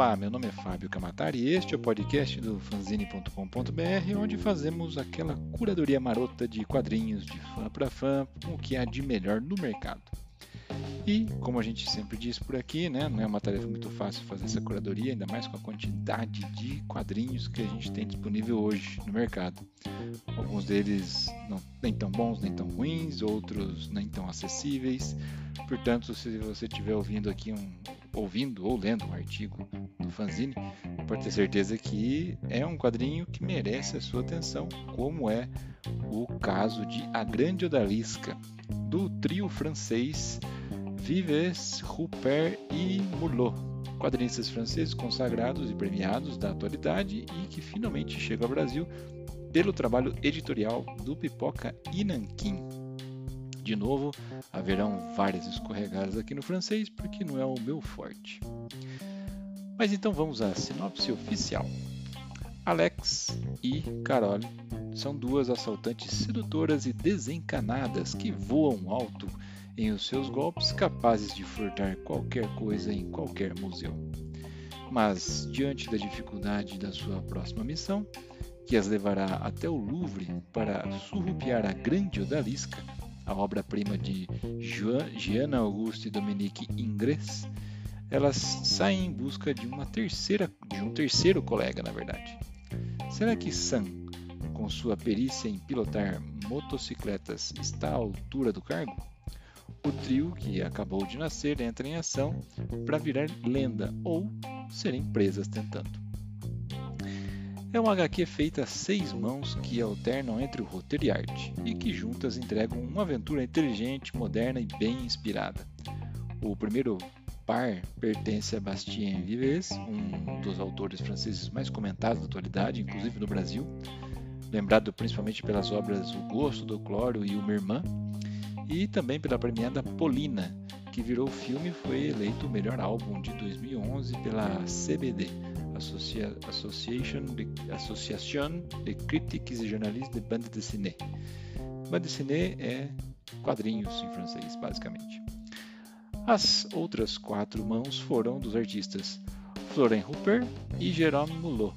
Olá, meu nome é Fábio Camatari e este é o podcast do fanzine.com.br, onde fazemos aquela curadoria marota de quadrinhos de fã para fã, com o que há de melhor no mercado. E, como a gente sempre diz por aqui, né, não é uma tarefa muito fácil fazer essa curadoria, ainda mais com a quantidade de quadrinhos que a gente tem disponível hoje no mercado. Alguns deles não, nem tão bons, nem tão ruins, outros nem tão acessíveis. Portanto, se você estiver ouvindo aqui um, ouvindo ou lendo um artigo do fanzine, pode ter certeza que é um quadrinho que merece a sua atenção, como é o caso de A Grande Odalisca, do trio francês Vives, Rupert e Mulot, quadrinistas franceses consagrados e premiados da atualidade e que finalmente chegam ao Brasil pelo trabalho editorial do Pipoca Inanquim. De novo, haverão várias escorregadas aqui no francês porque não é o meu forte. Mas então vamos à sinopse oficial. Alex e Carole são duas assaltantes sedutoras e desencanadas que voam alto em os seus golpes, capazes de furtar qualquer coisa em qualquer museu. Mas, diante da dificuldade da sua próxima missão, que as levará até o Louvre para surrupiar a grande odalisca, a obra-prima de Jean Auguste Dominique Ingres, elas saem em busca de uma terceira, de um terceiro colega, na verdade. Será que Sam, com sua perícia em pilotar motocicletas, está à altura do cargo? O trio que acabou de nascer entra em ação para virar lenda ou serem presas tentando. É uma HQ feita a seis mãos que alternam entre o roteiro e arte, e que juntas entregam uma aventura inteligente, moderna e bem inspirada. O primeiro par pertence a Bastien Vives, um dos autores franceses mais comentados da atualidade, inclusive no Brasil, lembrado principalmente pelas obras O Gosto do Cloro e Uma Irmã, e também pela premiada Polina, que virou filme e foi eleito o melhor álbum de 2011 pela CBD, Associa Association de, Association de Critiques et Journalistes de Bande Dessinée. Bande Dessinée é quadrinhos em francês, basicamente. As outras quatro mãos foram dos artistas Florent Rupert e Jérôme Mulot,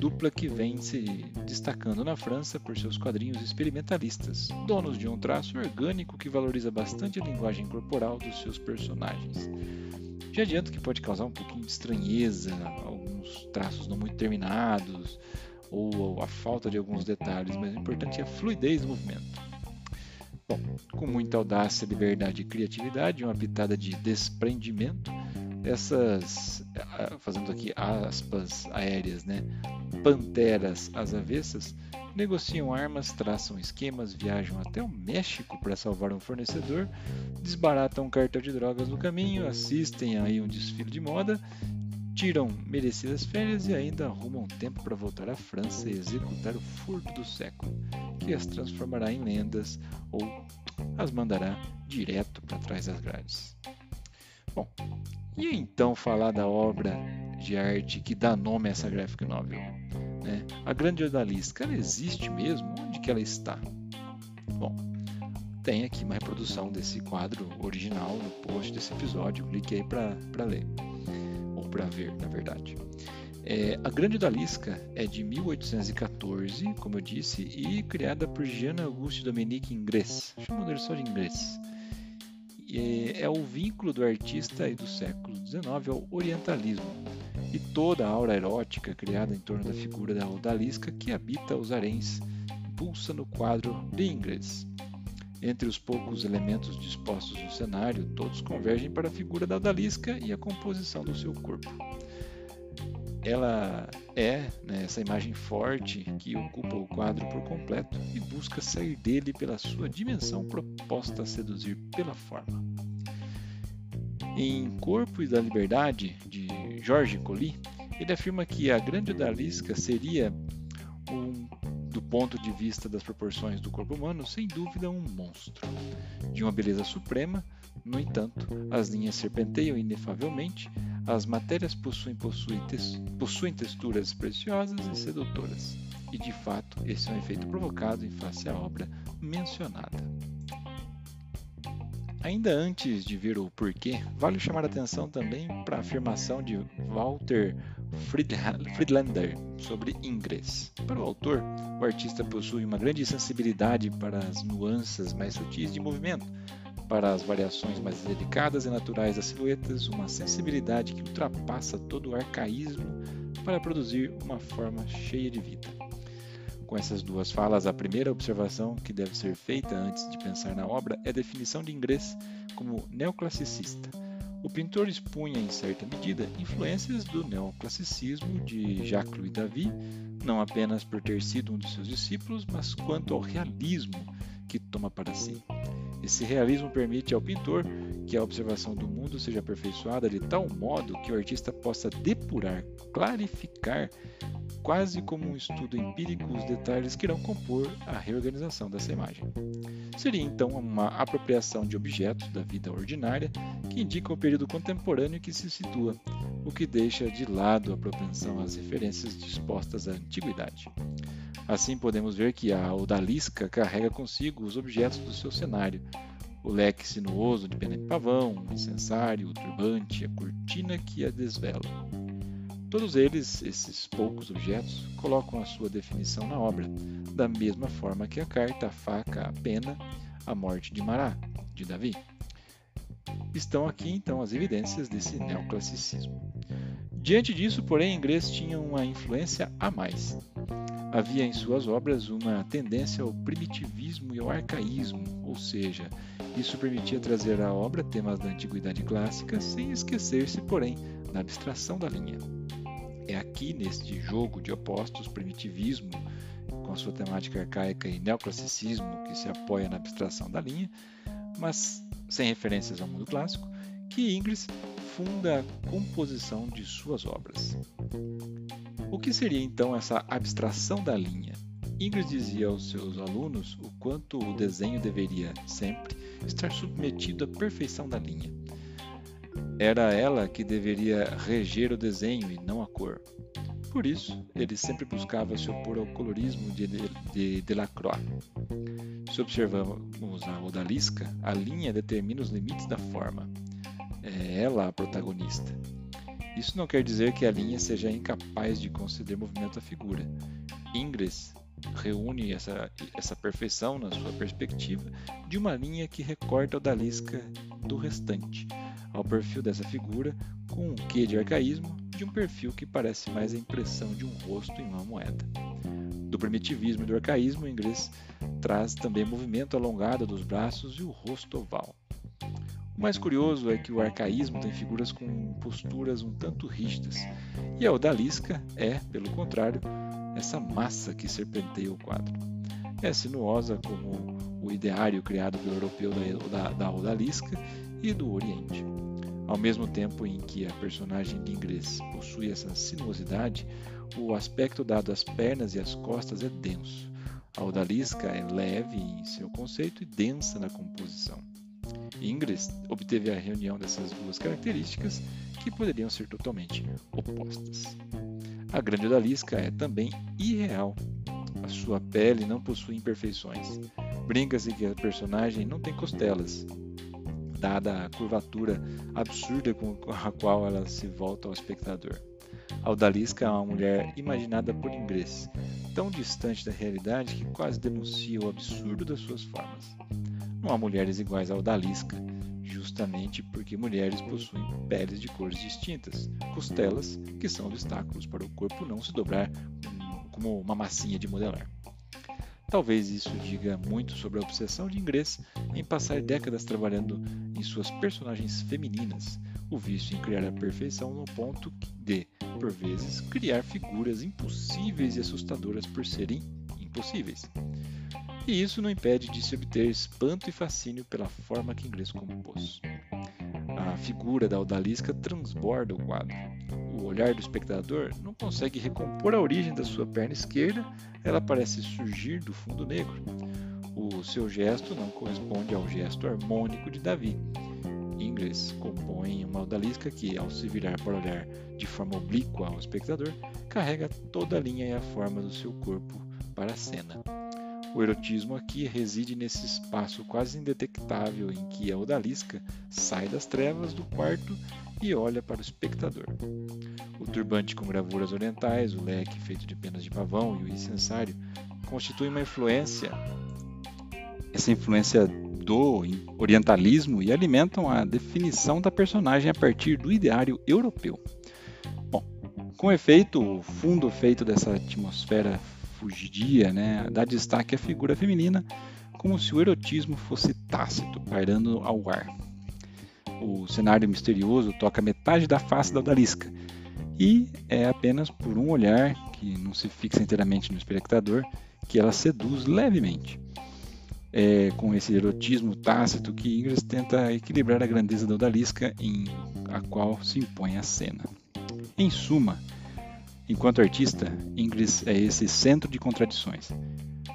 dupla que vem se destacando na França por seus quadrinhos experimentalistas, donos de um traço orgânico que valoriza bastante a linguagem corporal dos seus personagens. Já adianto que pode causar um pouquinho de estranheza, alguns traços não muito terminados, ou a falta de alguns detalhes, mas o importante é a fluidez do movimento. Bom, com muita audácia, liberdade e criatividade, uma pitada de desprendimento, essas, fazendo aqui aspas aéreas, né, panteras às avessas, negociam armas, traçam esquemas, viajam até o México para salvar um fornecedor, desbaratam um cartel de drogas no caminho, assistem aí um desfile de moda, tiram merecidas férias e ainda arrumam tempo para voltar à França e executar o furto do século, que as transformará em lendas ou as mandará direto para trás das grades. Bom, e então falar da obra de arte que dá nome a essa graphic novel? Né? A Grande Odalisca, ela existe mesmo? Onde que ela está? Bom, tem aqui uma reprodução desse quadro original no post desse episódio, clique aí para ler, ou para ver, na verdade. É, a Grande Odalisca é de 1814, como eu disse, e criada por Jean Auguste Dominique Ingres, chamando ele só de Ingres é, é o vínculo do artista e do século XIX ao orientalismo e toda a aura erótica criada em torno da figura da odalisca que habita os haréns pulsa no quadro de Ingres. Entre os poucos elementos dispostos no cenário, todos convergem para a figura da odalisca e a composição do seu corpo ela é né, essa imagem forte que ocupa o quadro por completo e busca sair dele pela sua dimensão proposta a seduzir pela forma. Em Corpo e da Liberdade, de Jorge Colli, ele afirma que a grande odalisca seria, um, do ponto de vista das proporções do corpo humano, sem dúvida um monstro. De uma beleza suprema, no entanto, as linhas serpenteiam inefavelmente, as matérias possuem, possuem, possuem texturas preciosas e sedutoras, e de fato esse é um efeito provocado em face à obra mencionada. Ainda antes de ver o porquê, vale chamar a atenção também para a afirmação de Walter Friedlander sobre Ingress. Para o autor, o artista possui uma grande sensibilidade para as nuances mais sutis de movimento, para as variações mais delicadas e naturais das silhuetas, uma sensibilidade que ultrapassa todo o arcaísmo para produzir uma forma cheia de vida. Com essas duas falas, a primeira observação que deve ser feita antes de pensar na obra é a definição de Ingress como neoclassicista. O pintor expunha, em certa medida, influências do neoclassicismo de Jacques-Louis David, não apenas por ter sido um de seus discípulos, mas quanto ao realismo que toma para si. Esse realismo permite ao pintor que a observação do mundo seja aperfeiçoada de tal modo que o artista possa depurar, clarificar quase como um estudo empírico os detalhes que irão compor a reorganização dessa imagem. Seria então uma apropriação de objetos da vida ordinária que indica o período contemporâneo que se situa, o que deixa de lado a propensão às referências dispostas à antiguidade. Assim, podemos ver que a odalisca carrega consigo os objetos do seu cenário, o leque sinuoso de pena de pavão, o incensário, o turbante, a cortina que a desvela. Todos eles, esses poucos objetos, colocam a sua definição na obra, da mesma forma que a carta, a faca, a pena, a morte de Mará, de Davi. Estão aqui então as evidências desse neoclassicismo. Diante disso, porém, Inglês tinha uma influência a mais. Havia em suas obras uma tendência ao primitivismo e ao arcaísmo, ou seja, isso permitia trazer à obra temas da antiguidade clássica sem esquecer-se, porém, da abstração da linha. É aqui, neste jogo de opostos, primitivismo, com a sua temática arcaica, e neoclassicismo, que se apoia na abstração da linha, mas sem referências ao mundo clássico, que Ingres funda a composição de suas obras. O que seria então essa abstração da linha? Ingres dizia aos seus alunos o quanto o desenho deveria sempre estar submetido à perfeição da linha. Era ela que deveria reger o desenho e não a cor. Por isso, ele sempre buscava se opor ao colorismo de, de Delacroix. Se observamos a odalisca, a linha determina os limites da forma. É ela a protagonista. Isso não quer dizer que a linha seja incapaz de conceder movimento à figura. Ingres reúne essa, essa perfeição na sua perspectiva de uma linha que recorta a odalisca do restante, ao perfil dessa figura com um quê de arcaísmo de um perfil que parece mais a impressão de um rosto em uma moeda. Do primitivismo e do arcaísmo, o inglês traz também movimento alongado dos braços e o rosto oval. O mais curioso é que o arcaísmo tem figuras com posturas um tanto rígidas, e a odalisca é, pelo contrário, essa massa que serpenteia o quadro. É sinuosa como o ideário criado pelo europeu da, da, da odalisca e do Oriente. Ao mesmo tempo em que a personagem de inglês possui essa sinuosidade, o aspecto dado às pernas e às costas é denso. A odalisca é leve em seu conceito e densa na composição. Ingres obteve a reunião dessas duas características que poderiam ser totalmente opostas. A grande odalisca é também irreal. A sua pele não possui imperfeições. Brinca-se que a personagem não tem costelas, dada a curvatura absurda com a qual ela se volta ao espectador. A Odalisca é uma mulher imaginada por inglês, tão distante da realidade que quase denuncia o absurdo das suas formas. Não há mulheres iguais a Odalisca, justamente porque mulheres possuem peles de cores distintas, costelas que são obstáculos para o corpo não se dobrar como uma massinha de modelar. Talvez isso diga muito sobre a obsessão de Ingress em passar décadas trabalhando em suas personagens femininas, o vício em criar a perfeição no ponto de, por vezes, criar figuras impossíveis e assustadoras por serem impossíveis. E isso não impede de se obter espanto e fascínio pela forma que Inglês compôs. A figura da odalisca transborda o quadro. Olhar do espectador não consegue recompor a origem da sua perna esquerda, ela parece surgir do fundo negro. O seu gesto não corresponde ao gesto harmônico de Davi. Ingles compõe uma odalisca que, ao se virar para olhar de forma oblíqua ao espectador, carrega toda a linha e a forma do seu corpo para a cena. O erotismo aqui reside nesse espaço quase indetectável em que a odalisca sai das trevas do quarto e olha para o espectador. O turbante com gravuras orientais, o leque feito de penas de pavão e o incensário constituem uma influência, essa influência do orientalismo e alimentam a definição da personagem a partir do ideário europeu. Bom, com efeito, o fundo feito dessa atmosfera fugidia, né, dá destaque à figura feminina, como se o erotismo fosse tácito, pairando ao ar. O cenário misterioso toca metade da face da odalisca, e é apenas por um olhar, que não se fixa inteiramente no espectador, que ela seduz levemente. É com esse erotismo tácito que Ingres tenta equilibrar a grandeza da odalisca em a qual se impõe a cena. Em suma, Enquanto artista, Ingres é esse centro de contradições,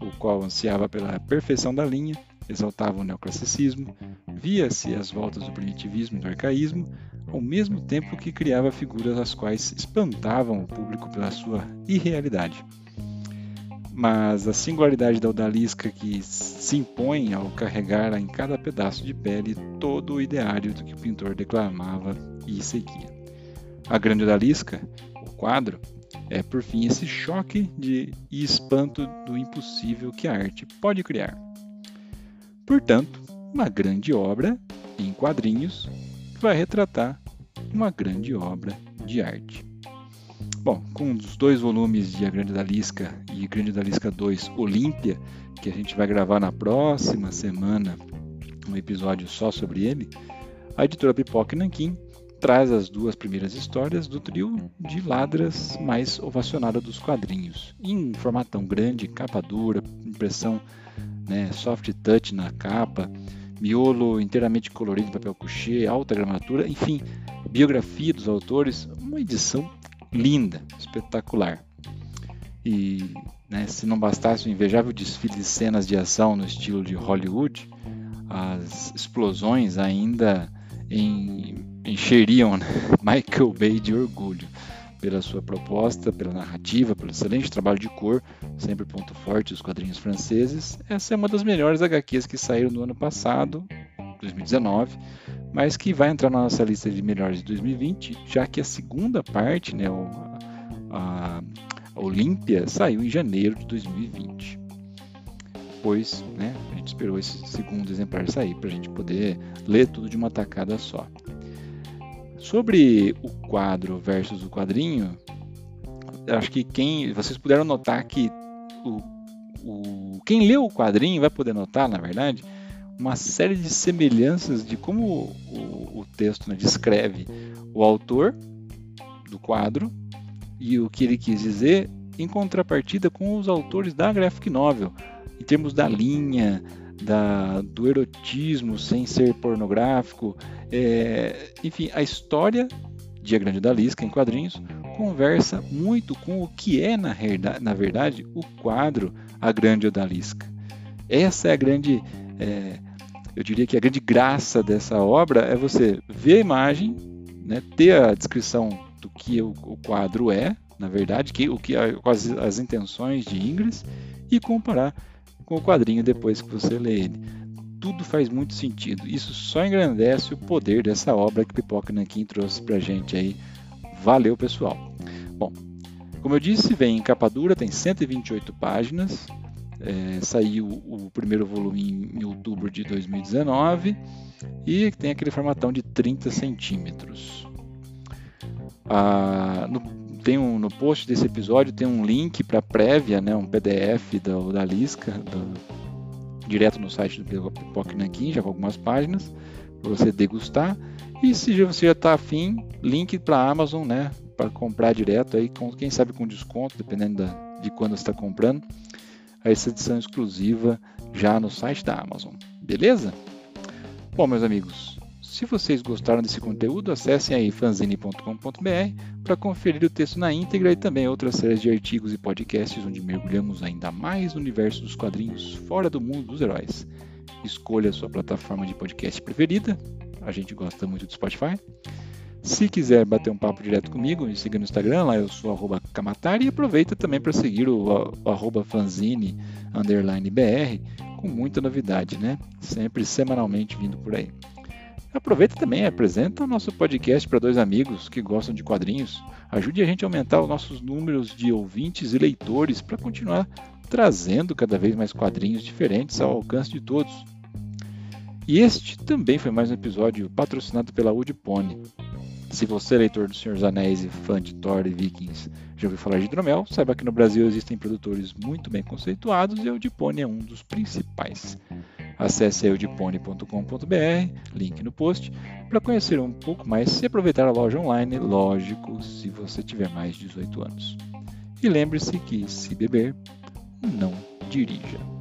o qual ansiava pela perfeição da linha, exaltava o neoclassicismo, via-se as voltas do primitivismo e do arcaísmo, ao mesmo tempo que criava figuras as quais espantavam o público pela sua irrealidade. Mas a singularidade da odalisca que se impõe ao carregar em cada pedaço de pele todo o ideário do que o pintor declamava e seguia. A grande odalisca, o quadro, é, por fim, esse choque de, e espanto do impossível que a arte pode criar. Portanto, uma grande obra em quadrinhos vai retratar uma grande obra de arte. Bom, com os dois volumes de A Grande da Lisca e Grande da Lisca 2 Olímpia, que a gente vai gravar na próxima semana um episódio só sobre ele, a editora Pipoca Nanquim traz as duas primeiras histórias do trio de ladras mais ovacionada dos quadrinhos, em formatão grande, capa dura, impressão né, soft touch na capa, miolo inteiramente colorido em papel couché, alta gramatura, enfim, biografia dos autores, uma edição linda, espetacular. E né, se não bastasse o invejável desfile de cenas de ação no estilo de Hollywood, as explosões ainda encheriam né, Michael Bay de orgulho pela sua proposta, pela narrativa, pelo excelente trabalho de cor, sempre ponto forte dos quadrinhos franceses. Essa é uma das melhores HQs que saíram no ano passado, 2019, mas que vai entrar na nossa lista de melhores de 2020, já que a segunda parte, né, a, a Olímpia, saiu em janeiro de 2020. Pois né, a gente esperou esse segundo exemplar sair para a gente poder ler tudo de uma tacada só. Sobre o quadro versus o quadrinho, acho que quem vocês puderam notar que o, o, quem leu o quadrinho vai poder notar, na verdade, uma série de semelhanças de como o, o texto né, descreve o autor do quadro e o que ele quis dizer em contrapartida com os autores da graphic novel, em termos da linha, da, do erotismo sem ser pornográfico. É, enfim, a história de A Grande Odalisca em quadrinhos conversa muito com o que é, na, na verdade, o quadro A Grande Odalisca. Essa é a grande, é, eu diria que a grande graça dessa obra é você ver a imagem, né, ter a descrição do que o, o quadro é, na verdade, que, o que as, as intenções de Ingres e comparar com o quadrinho depois que você lê ele. Tudo faz muito sentido. Isso só engrandece o poder dessa obra que Pipoca Nankin trouxe pra gente aí. Valeu, pessoal. Bom, como eu disse, vem em capa dura, tem 128 páginas. É, saiu o primeiro volume em outubro de 2019 e tem aquele formatão de 30 centímetros. Ah, no tem um, no post desse episódio tem um link para prévia, né, um PDF da, da Lisca, do, direto no site do Pipoca já com algumas páginas, para você degustar. E se você já está afim, link para a Amazon, né, para comprar direto, aí, com, quem sabe com desconto, dependendo da, de quando você está comprando, essa edição exclusiva já no site da Amazon. Beleza? Bom, meus amigos, se vocês gostaram desse conteúdo, acessem aí fanzine.com.br para conferir o texto na íntegra e também outras séries de artigos e podcasts onde mergulhamos ainda mais no universo dos quadrinhos fora do mundo dos heróis. Escolha a sua plataforma de podcast preferida, a gente gosta muito do Spotify. Se quiser bater um papo direto comigo, me siga no Instagram, lá eu sou Kamatari e aproveita também para seguir o, o fanzine underline BR com muita novidade, né? Sempre semanalmente vindo por aí. Aproveita também apresenta o nosso podcast para dois amigos que gostam de quadrinhos. Ajude a gente a aumentar os nossos números de ouvintes e leitores para continuar trazendo cada vez mais quadrinhos diferentes ao alcance de todos. E este também foi mais um episódio patrocinado pela Wood Pony. Se você é leitor do Senhor dos Anéis e fã de Thor e Vikings já ouviu falar de hidromel, saiba que no Brasil existem produtores muito bem conceituados e a Udipone é um dos principais. Acesse eudipone.com.br, link no post, para conhecer um pouco mais e aproveitar a loja online, lógico, se você tiver mais de 18 anos. E lembre-se que, se beber, não dirija.